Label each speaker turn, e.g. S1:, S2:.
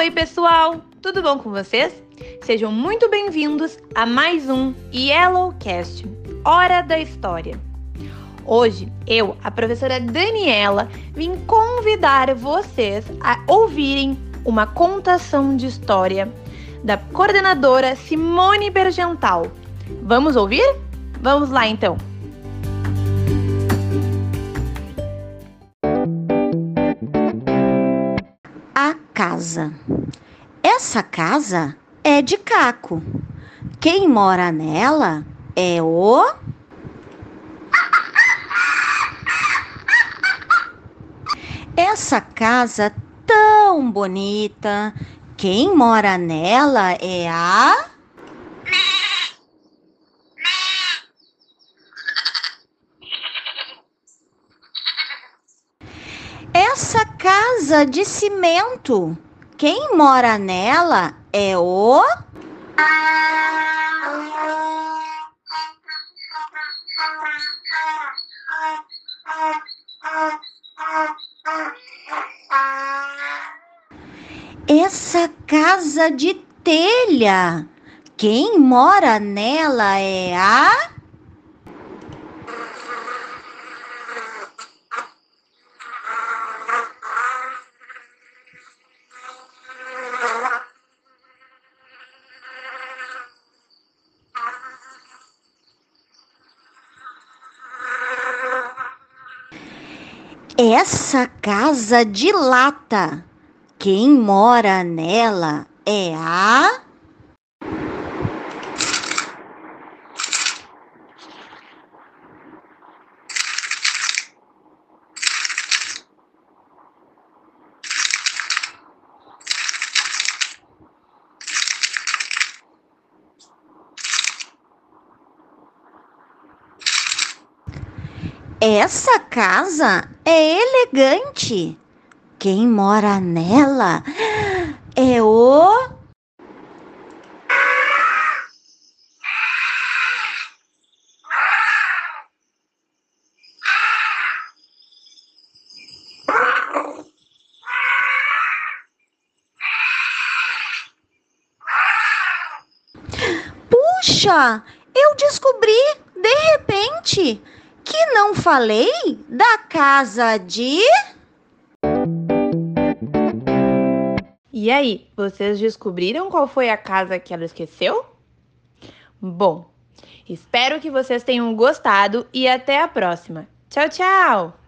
S1: Oi, pessoal! Tudo bom com vocês? Sejam muito bem-vindos a mais um Yellowcast Hora da História. Hoje, eu, a professora Daniela, vim convidar vocês a ouvirem uma contação de história da coordenadora Simone Bergental. Vamos ouvir? Vamos lá então!
S2: Casa. Essa casa é de Caco. Quem mora nela é o. Essa casa tão bonita. Quem mora nela é a. Essa casa de cimento, quem mora nela é o. Essa casa de telha, quem mora nela é a. Essa casa de lata, quem mora nela é a. Essa casa é elegante. Quem mora nela é o. Puxa, eu descobri de repente que não falei da casa de.
S1: E aí, vocês descobriram qual foi a casa que ela esqueceu? Bom, espero que vocês tenham gostado e até a próxima. Tchau, tchau!